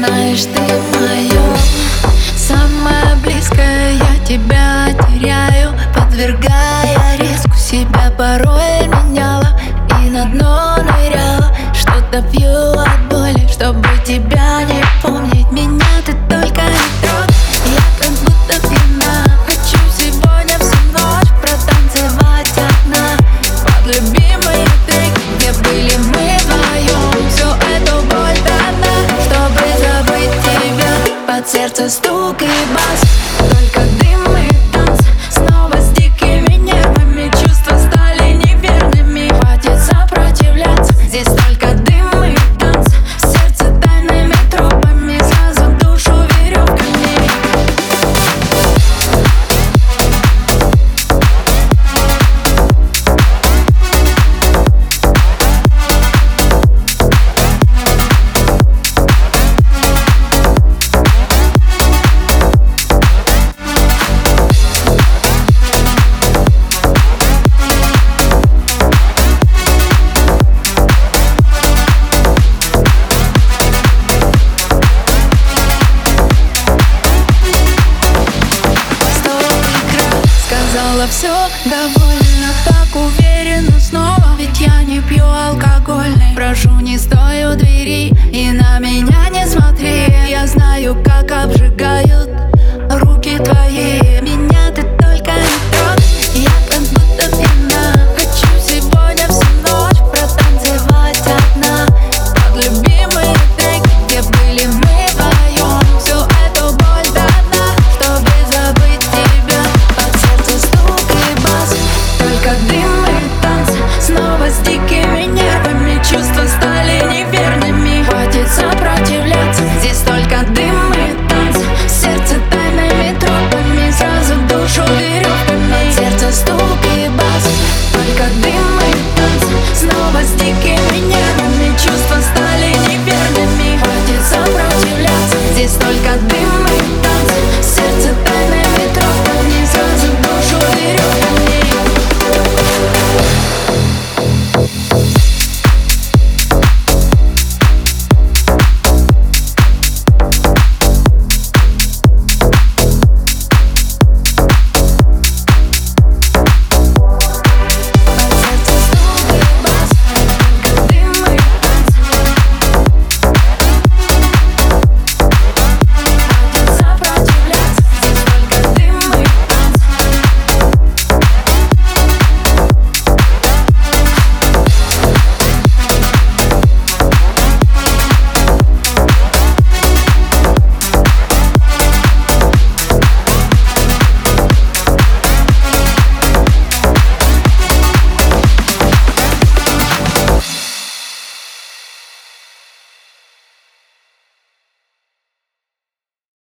знаешь, ты мое Самое близкое. Я тебя теряю Подвергая риску себя порой сердце стук и бас. Только было все довольно.